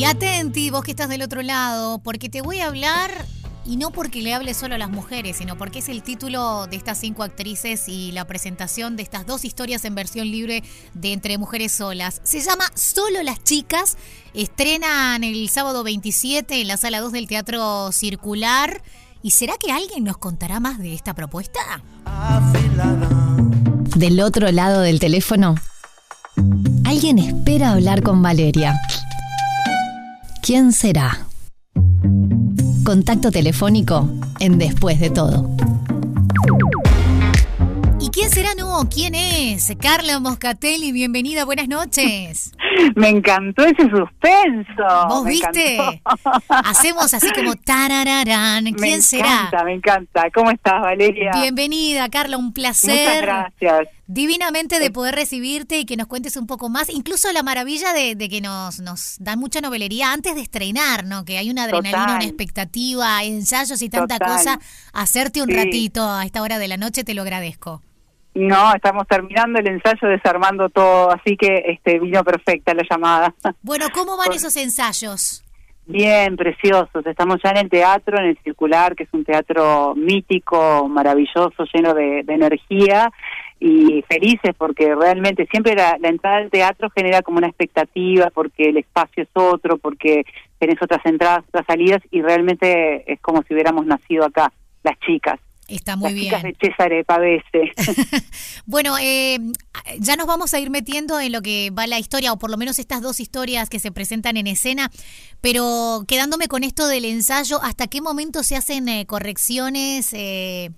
Y atenti, vos que estás del otro lado, porque te voy a hablar, y no porque le hable solo a las mujeres, sino porque es el título de estas cinco actrices y la presentación de estas dos historias en versión libre de Entre Mujeres Solas. Se llama Solo las Chicas, estrenan el sábado 27 en la sala 2 del Teatro Circular. ¿Y será que alguien nos contará más de esta propuesta? Del otro lado del teléfono, alguien espera hablar con Valeria. ¿Quién será? Contacto telefónico en Después de todo. ¿Y quién será? No, ¿quién es? Carla Moscatelli, bienvenida, buenas noches. Me encantó ese suspenso. ¿Vos me viste? encantó. Hacemos así como tarararán. ¿Quién me será? encanta, me encanta. ¿Cómo estás, Valeria? Bienvenida, Carla, un Muchas placer. gracias. Divinamente de poder recibirte y que nos cuentes un poco más, incluso la maravilla de, de que nos, nos dan mucha novelería antes de estrenar, ¿no? Que hay una adrenalina, Total. una expectativa, ensayos y tanta Total. cosa. Hacerte un Sí. ratito a esta hora de la noche te lo agradezco. No, estamos terminando el ensayo, desarmando todo, así que este vino perfecta la llamada. Bueno, ¿cómo van esos ensayos? Bien, preciosos. Estamos ya en el teatro, en el Circular, que es un teatro mítico, maravilloso, lleno de, de energía y felices porque realmente siempre la, la entrada al teatro genera como una expectativa porque el espacio es otro, porque tenés otras entradas, otras salidas y realmente es como si hubiéramos nacido acá, las chicas. Está muy las bien. de César Pavese. Bueno, eh, ya nos vamos a ir metiendo en lo que va la historia, o por lo menos estas dos historias que se presentan en escena, pero quedándome con esto del ensayo, ¿hasta qué momento se hacen eh, correcciones, eh,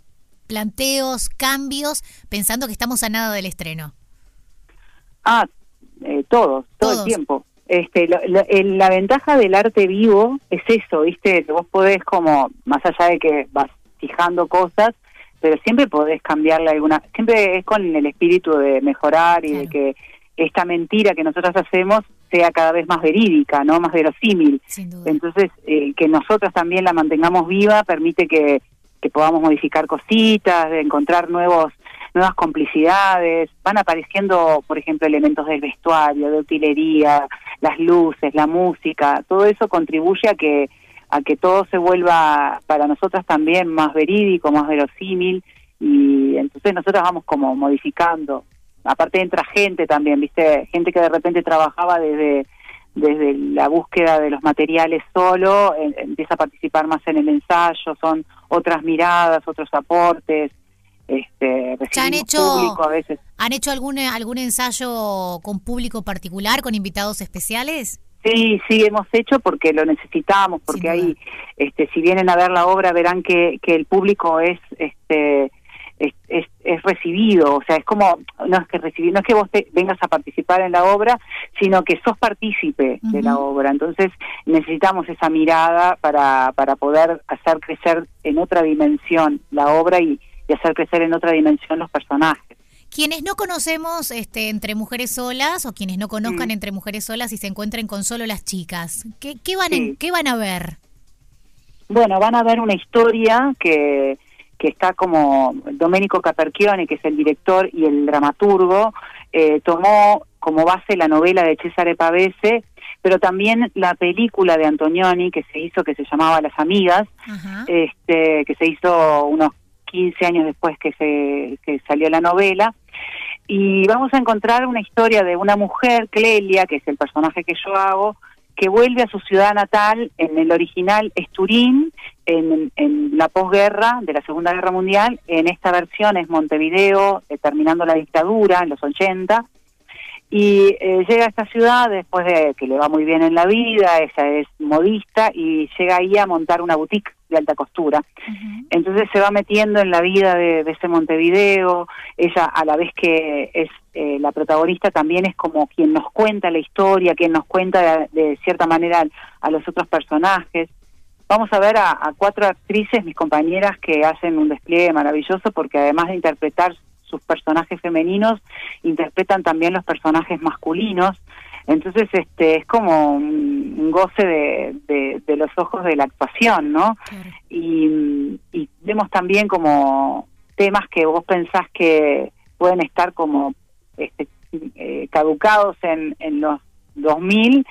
planteos, cambios, pensando que estamos a nada del estreno? Ah, eh, todos, todo Todos. el tiempo. Este, lo- lo- el- la ventaja del arte vivo es eso, ¿viste? Que vos podés como, más allá de que vas fijando cosas, pero siempre podés cambiarle alguna, siempre es con el espíritu de mejorar y de que esta mentira que nosotros hacemos sea cada vez más verídica, ¿no? Más verosímil. Entonces, eh, que nosotras también la mantengamos viva permite que, que podamos modificar cositas, de encontrar nuevos nuevas complicidades, van apareciendo, por ejemplo, elementos del vestuario, de utilería, las luces, la música, todo eso contribuye a que a que todo se vuelva para nosotras también más verídico, más verosímil y entonces nosotras vamos como modificando. Aparte entra gente también, ¿viste? Gente que de repente trabajaba desde desde la búsqueda de los materiales solo, eh, empieza a participar más en el ensayo, son otras miradas, otros aportes, este, ¿Ya han hecho, público a veces. ¿Han hecho algún, algún ensayo con público particular, con invitados especiales? Sí, sí, hemos hecho porque lo necesitamos, porque ahí, este, si vienen a ver la obra, verán que, que el público es, este, es, es, es recibido, o sea, es como, no es que recibir, no es que vos te vengas a participar en la obra, sino que sos partícipe de la obra. Entonces, necesitamos esa mirada para, para poder hacer crecer en otra dimensión la obra y, y hacer crecer en otra dimensión los personajes. Quienes no conocemos este, entre mujeres solas o quienes no conozcan Mm. entre mujeres solas y se encuentren con solo las chicas, ¿qué, qué van, Sí. en- qué van a ver? Bueno, van a ver una historia que, que está como Domenico Caperchione, que es el director y el dramaturgo, eh, tomó como base la novela de Cesare Pavese, pero también la película de Antonioni que se hizo, que se llamaba Las Amigas, Ajá. este, que se hizo unos 15 años después que, se, que salió la novela. Y vamos a encontrar una historia de una mujer, Clelia, que es el personaje que yo hago, que vuelve a su ciudad natal, en el original es Turín, en, en la posguerra de la Segunda Guerra Mundial, en esta versión es Montevideo, eh, terminando la dictadura en los 80, y eh, llega a esta ciudad después de que le va muy bien en la vida, ella es modista y llega ahí a montar una boutique de alta costura. Entonces se va metiendo en la vida de, de ese Montevideo, ella a la vez que es eh, la protagonista también es como quien nos cuenta la historia, quien nos cuenta de, de cierta manera a los otros personajes. Vamos a ver a, a cuatro actrices, mis compañeras, que hacen un despliegue maravilloso porque además de interpretar sus personajes femeninos, interpretan también los personajes masculinos. Entonces, este es como un, un goce de, de, de los ojos de la actuación, ¿no? Claro. y, y vemos también como temas que vos pensás que pueden estar como este, eh, caducados en, en los 2000,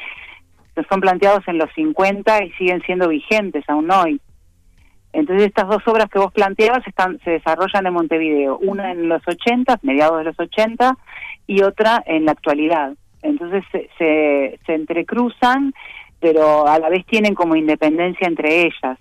son planteados en los 50 y siguen siendo vigentes aún hoy. Entonces estas dos obras que vos planteabas están, se desarrollan en Montevideo, una en los 80, mediados de los 80, y otra en la actualidad. Entonces se, se, entrecruzan, pero a la vez tienen como independencia entre ellas.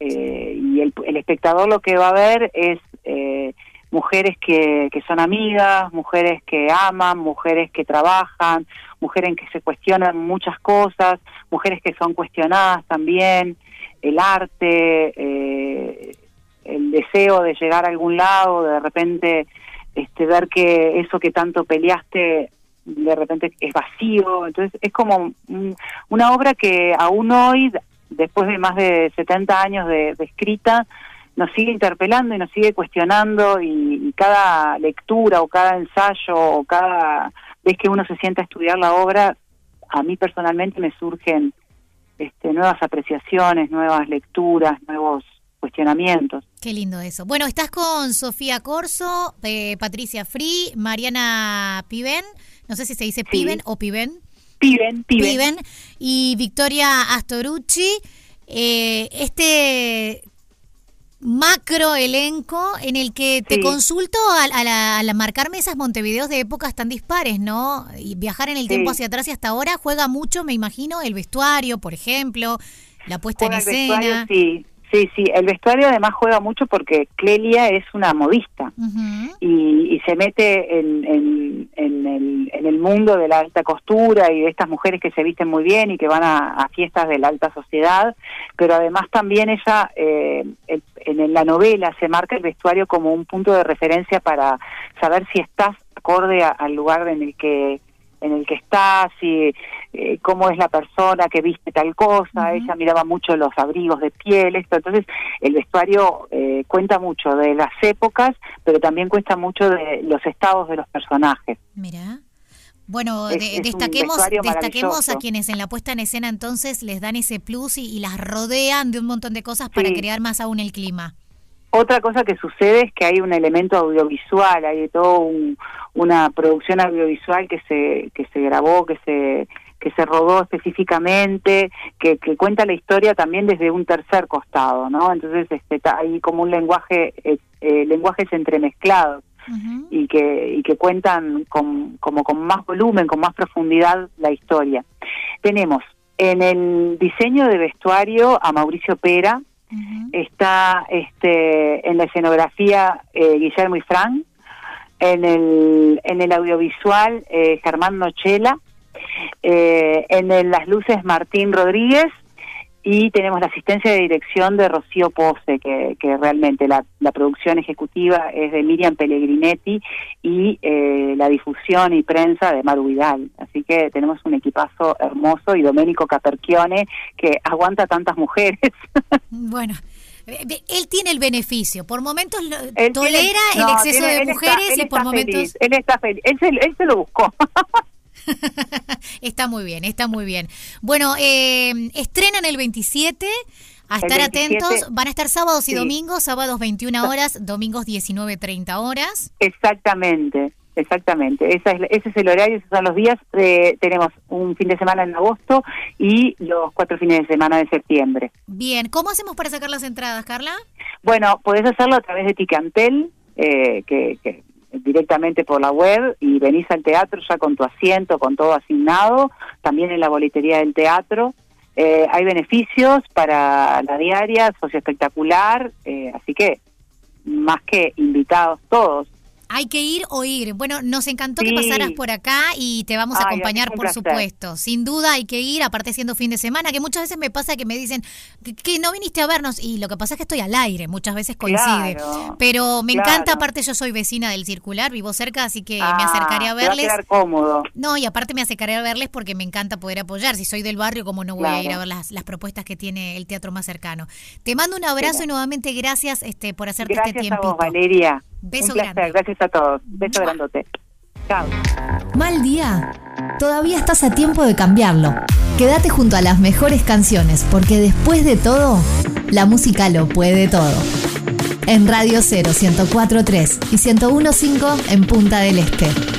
Eh, y el, el, espectador lo que va a ver es eh, mujeres que, que son amigas, mujeres que aman, mujeres que trabajan, mujeres que se cuestionan muchas cosas, mujeres que son cuestionadas también, el arte, eh, el deseo de llegar a algún lado, de repente este, ver que eso que tanto peleaste de repente es vacío, entonces es como una obra que aún hoy, después de más de 70 años de, escrita, nos sigue interpelando y nos sigue cuestionando y, cada lectura o cada ensayo o cada vez que uno se sienta a estudiar la obra, a mí personalmente me surgen este, nuevas apreciaciones, nuevas lecturas, nuevos cuestionamientos. Qué lindo eso. Bueno, estás con Sofía Corso, eh, Patricia Free, Mariana Piven, no sé si se dice Piven o Piven. Piven, Piven. y Victoria Astorucci. Eh, este macro elenco en el que te consulto al, marcarme esas Montevideos de épocas tan dispares, ¿no? Y viajar en el tiempo hacia atrás y hasta ahora juega mucho, me imagino, el vestuario, por ejemplo, la puesta en escena. sí, Sí, sí, el vestuario además juega mucho porque Clelia es una modista y, se mete en, en, el, en, el, mundo de la alta costura y de estas mujeres que se visten muy bien y que van a, fiestas de la alta sociedad, pero además también ella eh, en la novela se marca el vestuario como un punto de referencia para saber si estás acorde al lugar en el que en el que estás y eh, cómo es la persona que viste tal cosa. Ella miraba mucho los abrigos de piel, esto. Entonces, el vestuario eh, cuenta mucho de las épocas, pero también cuenta mucho de los estados de los personajes. Mira. Bueno, destaquemos, destaquemos a quienes en la puesta en escena entonces les dan ese plus y, las rodean de un montón de cosas para crear más aún el clima. Otra cosa que sucede es que hay un elemento audiovisual, hay todo una producción audiovisual que se que se grabó, que se que se rodó específicamente, que, que cuenta la historia también desde un tercer costado, ¿no? Entonces este, hay como un lenguaje, eh, eh, lenguajes entremezclados y que y que cuentan con, como con más volumen, con más profundidad la historia. Tenemos en el diseño de vestuario a Mauricio Pera, está este, en la escenografía eh, Guillermo Ifrán, en el, en el audiovisual eh, Germán Nochela, eh, en las luces Martín Rodríguez y tenemos la asistencia de dirección de Rocío Pose, que, que realmente la, la, producción ejecutiva es de Miriam Pellegrinetti y eh, la difusión y prensa de Maru Vidal. Así que tenemos un equipazo hermoso y Domenico Caperchione que aguanta tantas mujeres. Bueno. Él tiene el beneficio, por momentos tolera el exceso de mujeres y por momentos... Él está feliz, él se, él se lo buscó. está muy bien, está muy bien. Bueno, eh, estrenan el 27. A estar atentos, van a estar sábados y domingos, sábados 21 horas, domingos 19.30 horas. Exactamente, exactamente. Esa es, ese es el horario, esos son los días. Eh, tenemos un fin de semana en agosto y los cuatro fines de semana de septiembre. Bien, ¿cómo hacemos para sacar las entradas, Carla? Bueno, podés hacerlo a través de Ticantel, eh, que, que directamente por la web y venís al teatro ya con tu asiento, con todo asignado, también en la boletería del teatro. Eh, hay beneficios para la diaria, socio espectacular, eh, así que más que invitados todos. Hay que ir o ir. Bueno, nos encantó que pasaras por acá y te vamos a acompañar, por supuesto. Sin duda hay que ir, aparte siendo fin de semana, que muchas veces me pasa que me dicen que, no viniste a vernos y lo que pasa es que estoy al aire, muchas veces coincide. Pero me encanta, aparte yo soy vecina del circular, vivo cerca, así que me ah, acercaré a verles. a cómodo. No, y aparte me acercaré a verles porque me encanta poder apoyar. Si soy del barrio, como no voy a ir a ver las, las, propuestas que tiene el teatro más cercano? Te mando un abrazo y nuevamente gracias este por hacerte este tiempo. Gracias Valeria. Beso grande. Gracias a todos. Beso grandote. Chao. Mal día. Todavía estás a tiempo de cambiarlo. Quédate junto a las mejores canciones, porque después de todo, la música lo puede todo. En Radio 0 1043 y 1015 en Punta del Este.